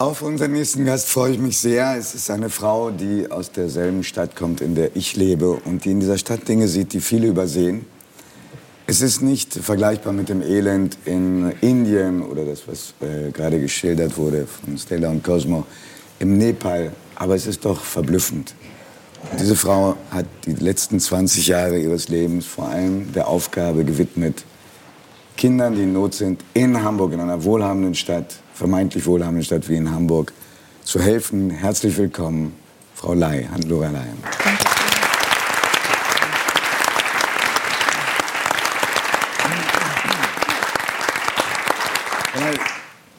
Auf unseren nächsten Gast freue ich mich sehr. Es ist eine Frau, die aus derselben Stadt kommt, in der ich lebe und die in dieser Stadt Dinge sieht, die viele übersehen. Es ist nicht vergleichbar mit dem Elend in Indien oder das, was äh, gerade geschildert wurde von Stella und Cosmo im Nepal, aber es ist doch verblüffend. Diese Frau hat die letzten 20 Jahre ihres Lebens vor allem der Aufgabe gewidmet, Kindern, die in Not sind, in Hamburg, in einer wohlhabenden Stadt, vermeintlich wohlhabenden Stadt wie in Hamburg, zu helfen. Herzlich willkommen, Frau Ley, Hannelore Ley.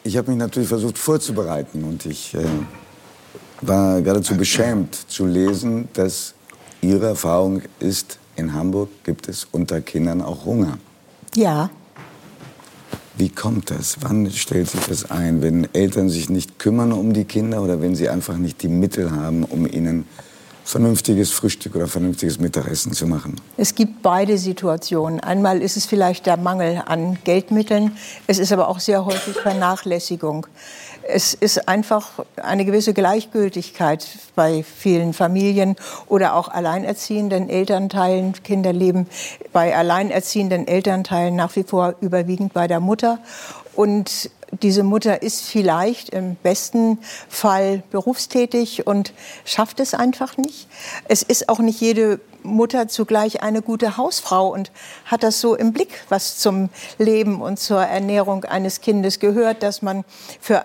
Ich habe mich natürlich versucht vorzubereiten und ich äh, war geradezu beschämt zu lesen, dass Ihre Erfahrung ist, in Hamburg gibt es unter Kindern auch Hunger. Ja. Wie kommt das? Wann stellt sich das ein? Wenn Eltern sich nicht kümmern um die Kinder oder wenn sie einfach nicht die Mittel haben, um ihnen vernünftiges Frühstück oder vernünftiges Mittagessen zu machen? Es gibt beide Situationen. Einmal ist es vielleicht der Mangel an Geldmitteln, es ist aber auch sehr häufig Vernachlässigung. Es ist einfach eine gewisse Gleichgültigkeit bei vielen Familien oder auch alleinerziehenden Elternteilen. Kinder leben bei alleinerziehenden Elternteilen nach wie vor überwiegend bei der Mutter. Und diese Mutter ist vielleicht im besten Fall berufstätig und schafft es einfach nicht. Es ist auch nicht jede Mutter zugleich eine gute Hausfrau und hat das so im Blick, was zum Leben und zur Ernährung eines Kindes gehört, dass man für,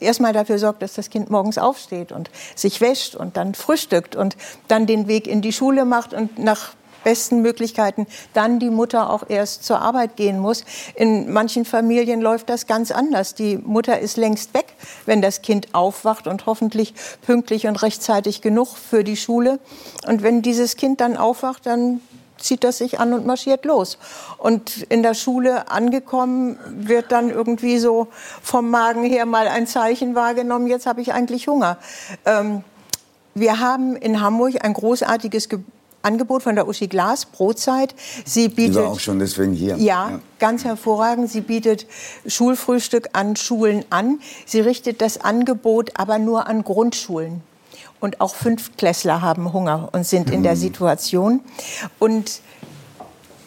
erstmal dafür sorgt, dass das Kind morgens aufsteht und sich wäscht und dann frühstückt und dann den Weg in die Schule macht und nach besten Möglichkeiten dann die Mutter auch erst zur Arbeit gehen muss. In manchen Familien läuft das ganz anders. Die Mutter ist längst weg, wenn das Kind aufwacht und hoffentlich pünktlich und rechtzeitig genug für die Schule. Und wenn dieses Kind dann aufwacht, dann zieht das sich an und marschiert los. Und in der Schule angekommen wird dann irgendwie so vom Magen her mal ein Zeichen wahrgenommen, jetzt habe ich eigentlich Hunger. Ähm, wir haben in Hamburg ein großartiges Ge Angebot von der Uschi Glas, Brotzeit. Sie bietet, Die war auch schon deswegen hier. Ja, ja, ganz hervorragend. Sie bietet Schulfrühstück an Schulen an. Sie richtet das Angebot aber nur an Grundschulen. Und auch Fünftklässler haben Hunger und sind in der mhm. Situation. Und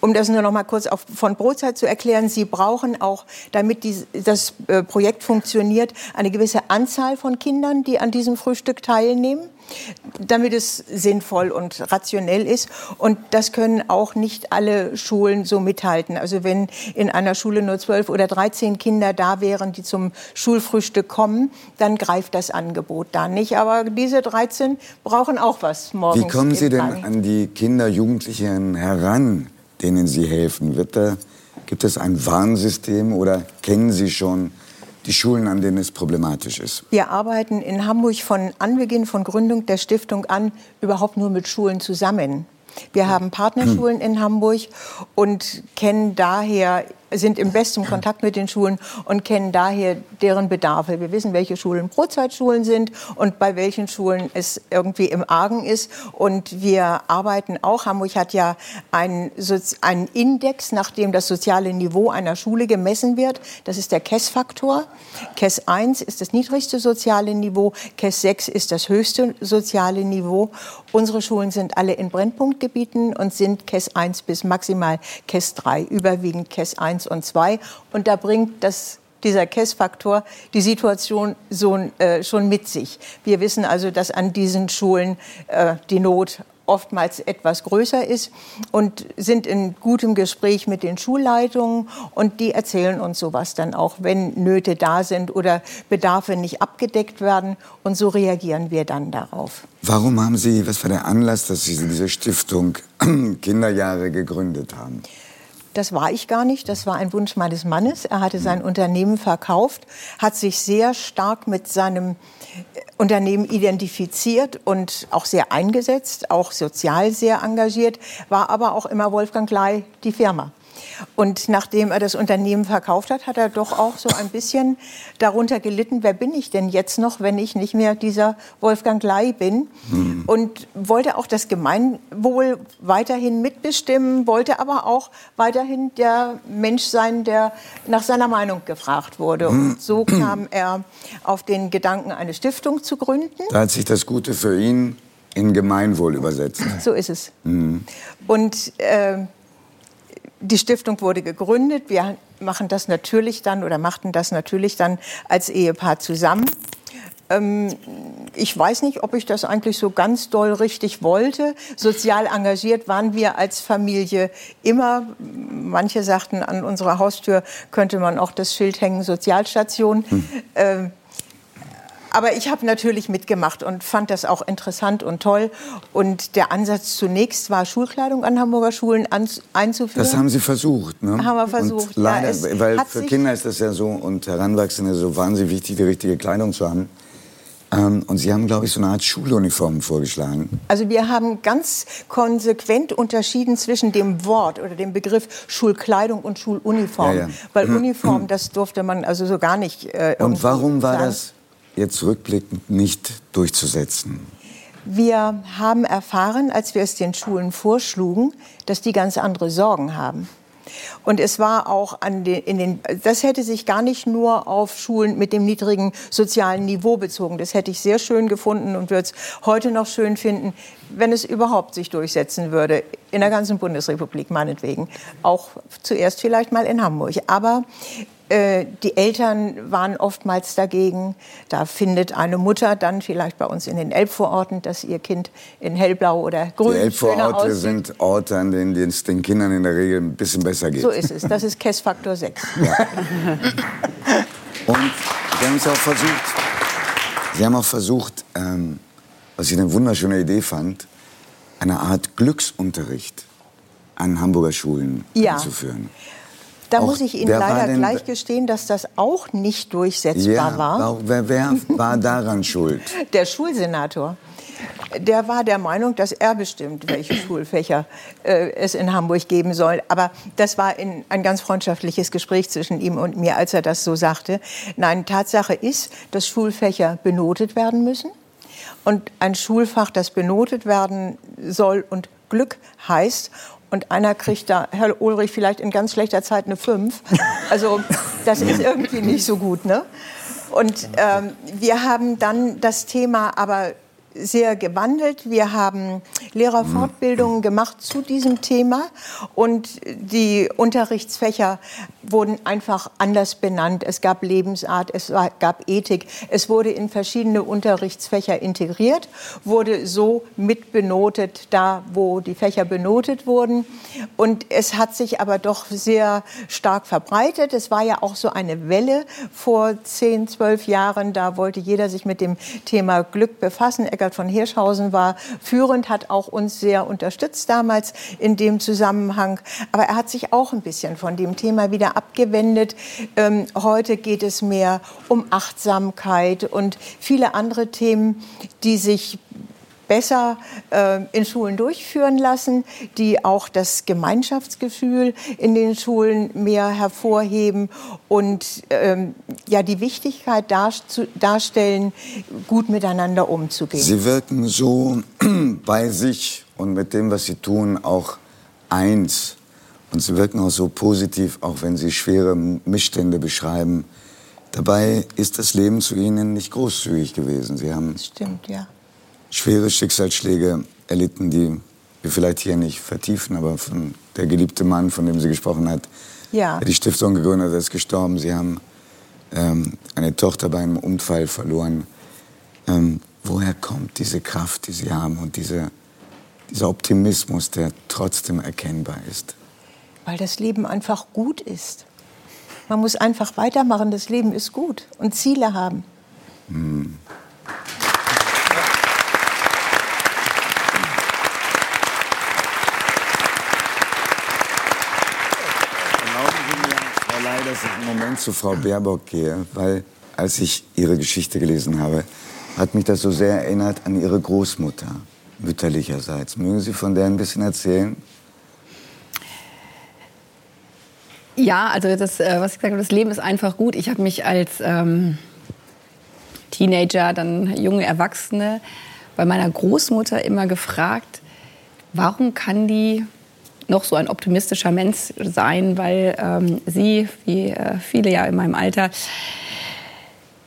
um das nur noch mal kurz auf, von Brotzeit zu erklären, Sie brauchen auch, damit die, das äh, Projekt funktioniert, eine gewisse Anzahl von Kindern, die an diesem Frühstück teilnehmen, damit es sinnvoll und rationell ist. Und das können auch nicht alle Schulen so mithalten. Also wenn in einer Schule nur zwölf oder dreizehn Kinder da wären, die zum Schulfrühstück kommen, dann greift das Angebot da nicht. Aber diese 13 brauchen auch was morgens. Wie kommen Sie denn an die Kinder, Jugendlichen heran? Denen Sie helfen? Wird da, gibt es ein Warnsystem oder kennen Sie schon die Schulen, an denen es problematisch ist? Wir arbeiten in Hamburg von Anbeginn von Gründung der Stiftung an überhaupt nur mit Schulen zusammen. Wir haben Partnerschulen in Hamburg und kennen daher sind im besten Kontakt mit den Schulen und kennen daher deren Bedarfe. Wir wissen, welche Schulen Brotzeitschulen sind und bei welchen Schulen es irgendwie im Argen ist. Und wir arbeiten auch, Hamburg hat ja einen Index, nach dem das soziale Niveau einer Schule gemessen wird. Das ist der KESS-Faktor. KESS 1 ist das niedrigste soziale Niveau, KESS 6 ist das höchste soziale Niveau. Unsere Schulen sind alle in Brennpunktgebieten und sind KESS 1 bis maximal KESS 3, überwiegend KESS 1 und 2. Und da bringt das dieser KESS-Faktor die Situation so, äh, schon mit sich. Wir wissen also, dass an diesen Schulen äh, die Not oftmals etwas größer ist und sind in gutem Gespräch mit den Schulleitungen und die erzählen uns sowas dann auch, wenn Nöte da sind oder Bedarfe nicht abgedeckt werden und so reagieren wir dann darauf. Warum haben Sie, was war der Anlass, dass Sie diese Stiftung Kinderjahre gegründet haben? Das war ich gar nicht. Das war ein Wunsch meines Mannes. Er hatte sein Unternehmen verkauft, hat sich sehr stark mit seinem Unternehmen identifiziert und auch sehr eingesetzt, auch sozial sehr engagiert, war aber auch immer Wolfgang Klei die Firma. Und nachdem er das Unternehmen verkauft hat, hat er doch auch so ein bisschen darunter gelitten, wer bin ich denn jetzt noch, wenn ich nicht mehr dieser Wolfgang Ley bin? Mhm. Und wollte auch das Gemeinwohl weiterhin mitbestimmen, wollte aber auch weiterhin der Mensch sein, der nach seiner Meinung gefragt wurde. Und so kam er auf den Gedanken, eine Stiftung zu gründen. Da hat sich das Gute für ihn in Gemeinwohl übersetzt. So ist es. Mhm. Und äh, die Stiftung wurde gegründet. Wir machen das natürlich dann oder machten das natürlich dann als Ehepaar zusammen. Ähm, ich weiß nicht, ob ich das eigentlich so ganz doll richtig wollte. Sozial engagiert waren wir als Familie immer. Manche sagten, an unserer Haustür könnte man auch das Schild hängen, Sozialstation. Hm. Ähm, aber ich habe natürlich mitgemacht und fand das auch interessant und toll. Und der Ansatz zunächst war, Schulkleidung an Hamburger Schulen einzuführen. Das haben Sie versucht, ne? Haben wir versucht. Und leider, ja, weil für Kinder ist das ja so und Heranwachsende so wahnsinnig wichtig, die richtige Kleidung zu haben. Ähm, und Sie haben, glaube ich, so eine Art Schuluniform vorgeschlagen. Also wir haben ganz konsequent unterschieden zwischen dem Wort oder dem Begriff Schulkleidung und Schuluniform. Ja, ja. Weil mhm. Uniform, das durfte man also so gar nicht. Äh, und warum war sagen. das jetzt rückblickend nicht durchzusetzen? Wir haben erfahren, als wir es den Schulen vorschlugen, dass die ganz andere Sorgen haben. Und es war auch an den, in den, das hätte sich gar nicht nur auf Schulen mit dem niedrigen sozialen Niveau bezogen. Das hätte ich sehr schön gefunden und würde es heute noch schön finden, wenn es überhaupt sich durchsetzen würde, in der ganzen Bundesrepublik meinetwegen. Auch zuerst vielleicht mal in Hamburg. Aber die Eltern waren oftmals dagegen. Da findet eine Mutter dann vielleicht bei uns in den Elbvororten, dass ihr Kind in hellblau oder grün Die Elbvororte sind Orte, an denen es den Kindern in der Regel ein bisschen besser geht. So ist es. Das ist Kessfaktor 6. Ja. Und Sie haben es auch versucht. Sie haben auch versucht, ähm, was ich eine wunderschöne Idee fand, eine Art Glücksunterricht an Hamburger Schulen ja. einzuführen. Da auch muss ich Ihnen leider gleich gestehen, dass das auch nicht durchsetzbar ja, war. Wer, wer war daran schuld? Der Schulsenator. Der war der Meinung, dass er bestimmt, welche Schulfächer äh, es in Hamburg geben soll. Aber das war in, ein ganz freundschaftliches Gespräch zwischen ihm und mir, als er das so sagte. Nein, Tatsache ist, dass Schulfächer benotet werden müssen. Und ein Schulfach, das benotet werden soll und Glück heißt und einer kriegt da, Herr Ulrich, vielleicht in ganz schlechter Zeit eine 5. Also das ist irgendwie nicht so gut. Ne? Und ähm, wir haben dann das Thema aber sehr gewandelt. Wir haben Lehrerfortbildungen gemacht zu diesem Thema und die Unterrichtsfächer wurden einfach anders benannt. Es gab Lebensart, es gab Ethik. Es wurde in verschiedene Unterrichtsfächer integriert, wurde so mitbenotet, da wo die Fächer benotet wurden. Und es hat sich aber doch sehr stark verbreitet. Es war ja auch so eine Welle vor zehn, zwölf Jahren. Da wollte jeder sich mit dem Thema Glück befassen. Eckart von Hirschhausen war führend, hat auch uns sehr unterstützt damals in dem Zusammenhang. Aber er hat sich auch ein bisschen von dem Thema wieder abgewendet. Ähm, heute geht es mehr um Achtsamkeit und viele andere Themen, die sich besser äh, in Schulen durchführen lassen, die auch das Gemeinschaftsgefühl in den Schulen mehr hervorheben und ähm, ja die Wichtigkeit dar darstellen, gut miteinander umzugehen. Sie wirken so bei sich und mit dem, was Sie tun, auch eins. Und Sie wirken auch so positiv, auch wenn Sie schwere Missstände beschreiben. Dabei ist das Leben zu Ihnen nicht großzügig gewesen. Sie haben das stimmt, ja schwere Schicksalsschläge erlitten, die wir vielleicht hier nicht vertiefen, aber von der geliebte Mann, von dem sie gesprochen hat, ja. der die Stiftung gegründet hat, ist gestorben. Sie haben ähm, eine Tochter bei einem Unfall verloren. Ähm, woher kommt diese Kraft, die Sie haben und diese, dieser Optimismus, der trotzdem erkennbar ist? Weil das Leben einfach gut ist. Man muss einfach weitermachen, das Leben ist gut und Ziele haben. Hm. dass ich im Moment zu Frau Baerbock gehe, weil als ich ihre Geschichte gelesen habe, hat mich das so sehr erinnert an ihre Großmutter, mütterlicherseits. Mögen Sie von der ein bisschen erzählen? Ja, also das, äh, was ich gesagt habe, das Leben ist einfach gut. Ich habe mich als ähm, Teenager, dann junge Erwachsene, bei meiner Großmutter immer gefragt, warum kann die noch so ein optimistischer Mensch sein, weil ähm, sie, wie äh, viele ja in meinem Alter,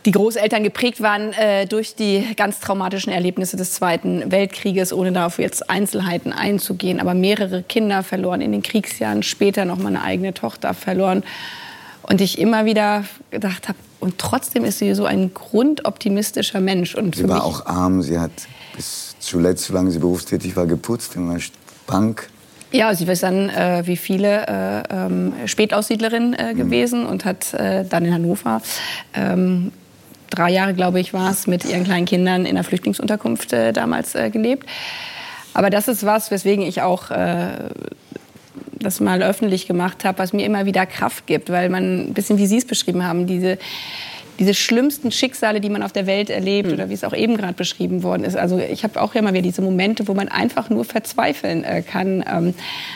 die Großeltern geprägt waren äh, durch die ganz traumatischen Erlebnisse des Zweiten Weltkrieges, ohne darauf jetzt Einzelheiten einzugehen, aber mehrere Kinder verloren in den Kriegsjahren, später noch meine eigene Tochter verloren. Und ich immer wieder gedacht habe, und trotzdem ist sie so ein grundoptimistischer Mensch. Und sie war auch arm, sie hat bis zuletzt, solange sie berufstätig war, geputzt in einer Bank. Ja, sie ist dann äh, wie viele äh, ähm, Spätaussiedlerin äh, mhm. gewesen und hat äh, dann in Hannover ähm, drei Jahre, glaube ich, war es, mit ihren kleinen Kindern in der Flüchtlingsunterkunft äh, damals äh, gelebt. Aber das ist was, weswegen ich auch das mal öffentlich gemacht habe, was mir immer wieder Kraft gibt, weil man ein bisschen, wie Sie es beschrieben haben, diese diese schlimmsten Schicksale, die man auf der Welt erlebt mhm. oder wie es auch eben gerade beschrieben worden ist. Also ich habe auch immer wieder diese Momente, wo man einfach nur verzweifeln äh, kann. Ähm,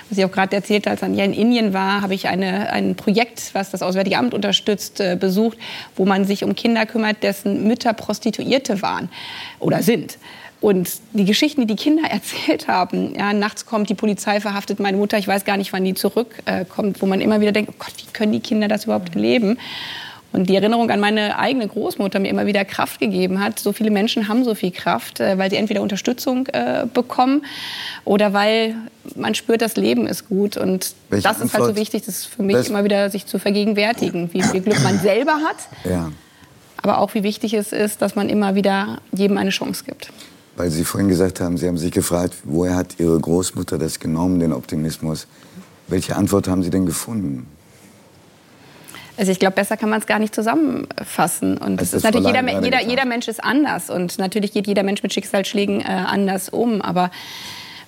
was ich auch gerade erzählt, als ich in Indien war, habe ich eine, ein Projekt, was das Auswärtige Amt unterstützt, äh, besucht, wo man sich um Kinder kümmert, dessen Mütter Prostituierte waren oder sind. Und die Geschichten, die die Kinder erzählt haben, ja, nachts kommt die Polizei, verhaftet meine Mutter, ich weiß gar nicht, wann die zurückkommt, äh, wo man immer wieder denkt, oh Gott, wie können die Kinder das überhaupt erleben? Und die Erinnerung an meine eigene Großmutter mir immer wieder Kraft gegeben hat. So viele Menschen haben so viel Kraft, äh, weil sie entweder Unterstützung äh, bekommen oder weil man spürt, das Leben ist gut. Und Welche das ist halt so wichtig, das für mich das immer wieder sich zu vergegenwärtigen, wie viel Glück man selber hat. Ja. Aber auch wie wichtig es ist, dass man immer wieder jedem eine Chance gibt. Weil Sie vorhin gesagt haben, Sie haben sich gefragt, woher hat Ihre Großmutter das genommen, den Optimismus? Welche Antwort haben Sie denn gefunden? Also ich glaube, besser kann man es gar nicht zusammenfassen. Und es ist natürlich jeder, jeder, jeder Mensch ist anders und natürlich geht jeder Mensch mit Schicksalsschlägen äh, anders um. Aber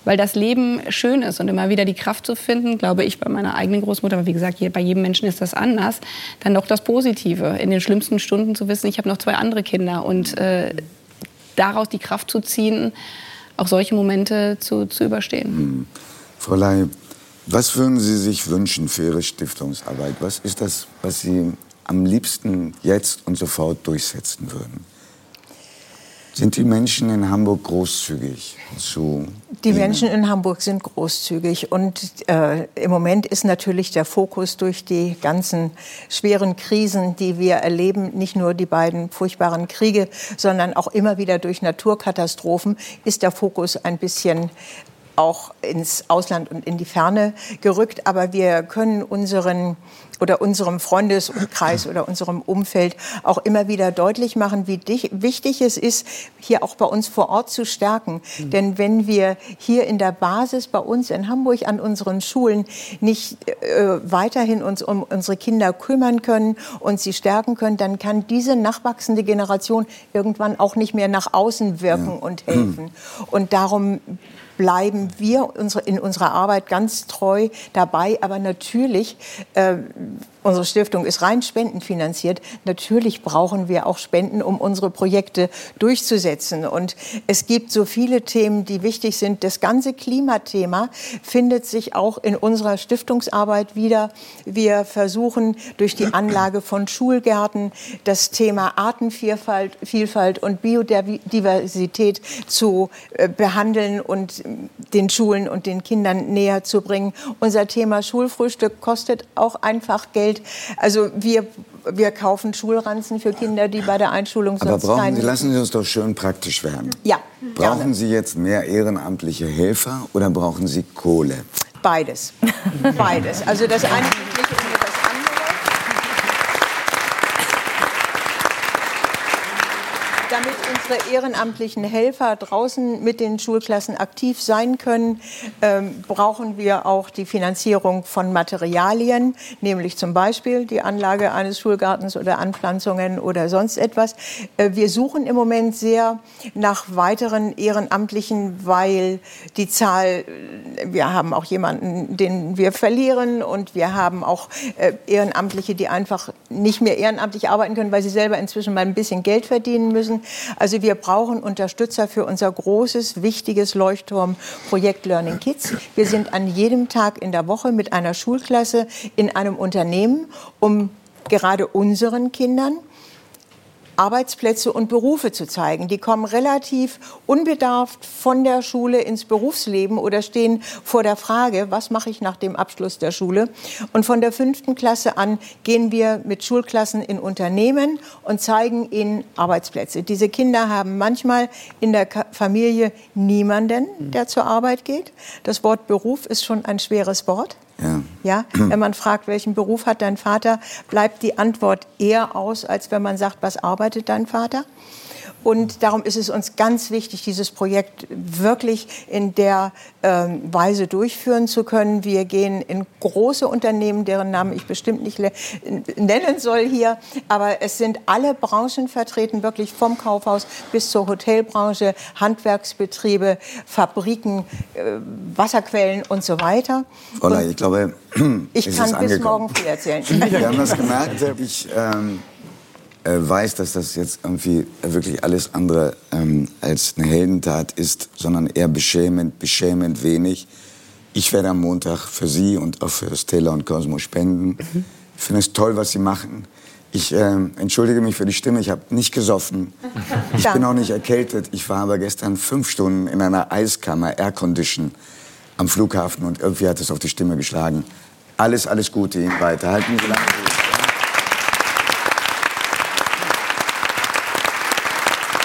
weil das Leben schön ist und immer wieder die Kraft zu finden, glaube ich bei meiner eigenen Großmutter, aber wie gesagt, bei jedem Menschen ist das anders, dann doch das Positive. In den schlimmsten Stunden zu wissen, ich habe noch zwei andere Kinder und äh, daraus die Kraft zu ziehen, auch solche Momente zu, zu überstehen. Hm. Frau Ley, was würden Sie sich wünschen für Ihre Stiftungsarbeit? Was ist das, was Sie am liebsten jetzt und sofort durchsetzen würden? Sind die Menschen in Hamburg großzügig zu? Die Ihnen? Menschen in Hamburg sind großzügig und äh, im Moment ist natürlich der Fokus durch die ganzen schweren Krisen, die wir erleben, nicht nur die beiden furchtbaren Kriege, sondern auch immer wieder durch Naturkatastrophen, ist der Fokus ein bisschen auch ins Ausland und in die Ferne gerückt. Aber wir können unseren oder unserem Freundeskreis oder unserem Umfeld auch immer wieder deutlich machen, wie wichtig es ist, hier auch bei uns vor Ort zu stärken. Mhm. Denn wenn wir hier in der Basis bei uns in Hamburg an unseren Schulen nicht äh, weiterhin uns um unsere Kinder kümmern können und sie stärken können, dann kann diese nachwachsende Generation irgendwann auch nicht mehr nach außen wirken ja. und helfen. Und darum bleiben wir in unserer Arbeit ganz treu dabei. Aber natürlich, äh, unsere Stiftung ist rein spendenfinanziert. Natürlich brauchen wir auch Spenden, um unsere Projekte durchzusetzen. Und es gibt so viele Themen, die wichtig sind. Das ganze Klimathema findet sich auch in unserer Stiftungsarbeit wieder. Wir versuchen durch die Anlage von Schulgärten das Thema Artenvielfalt Vielfalt und Biodiversität zu äh, behandeln und den Schulen und den Kindern näher zu bringen. Unser Thema Schulfrühstück kostet auch einfach Geld. Also wir wir kaufen Schulranzen für Kinder, die bei der Einschulung sonst Aber brauchen Sie, lassen Sie uns doch schön praktisch werden. Ja. Brauchen gerne. Sie jetzt mehr ehrenamtliche Helfer oder brauchen Sie Kohle? Beides. Beides. Also das eine damit unsere ehrenamtlichen Helfer draußen mit den Schulklassen aktiv sein können, ähm, brauchen wir auch die Finanzierung von Materialien, nämlich zum Beispiel die Anlage eines Schulgartens oder Anpflanzungen oder sonst etwas. Äh, wir suchen im Moment sehr nach weiteren Ehrenamtlichen, weil die Zahl, äh, wir haben auch jemanden, den wir verlieren und wir haben auch äh, Ehrenamtliche, die einfach nicht mehr ehrenamtlich arbeiten können, weil sie selber inzwischen mal ein bisschen Geld verdienen müssen. Also wir brauchen Unterstützer für unser großes, wichtiges Leuchtturmprojekt Learning Kids. Wir sind an jedem Tag in der Woche mit einer Schulklasse in einem Unternehmen, um gerade unseren Kindern Arbeitsplätze und Berufe zu zeigen. Die kommen relativ unbedarft von der Schule ins Berufsleben oder stehen vor der Frage, was mache ich nach dem Abschluss der Schule? Und von der fünften Klasse an gehen wir mit Schulklassen in Unternehmen und zeigen ihnen Arbeitsplätze. Diese Kinder haben manchmal in der Familie niemanden, der zur Arbeit geht. Das Wort Beruf ist schon ein schweres Wort. Ja. ja. Wenn man fragt, welchen Beruf hat dein Vater, bleibt die Antwort eher aus, als wenn man sagt, was arbeitet dein Vater? Und darum ist es uns ganz wichtig, dieses Projekt wirklich in der ähm, Weise durchführen zu können. Wir gehen in große Unternehmen, deren Namen ich bestimmt nicht nennen soll hier, aber es sind alle Branchen vertreten, wirklich vom Kaufhaus bis zur Hotelbranche, Handwerksbetriebe, Fabriken, äh, Wasserquellen und so weiter. Frau Ley, ich glaube, ich kann bis morgen viel erzählen. Wir haben das gemerkt. Ich ähm, äh, weiß, dass das jetzt irgendwie wirklich alles andere ähm, als eine Heldentat ist, sondern eher beschämend, beschämend wenig. Ich werde am Montag für Sie und auch für Stella und Cosmo spenden. Mhm. Ich finde es toll, was Sie machen. Ich äh, entschuldige mich für die Stimme, ich habe nicht gesoffen. Ich bin auch nicht erkältet. Ich war aber gestern fünf Stunden in einer Eiskammer, Aircondition, am Flughafen und irgendwie hat es auf die Stimme geschlagen. Alles, alles Gute Ihnen weiter. Halten Sie lange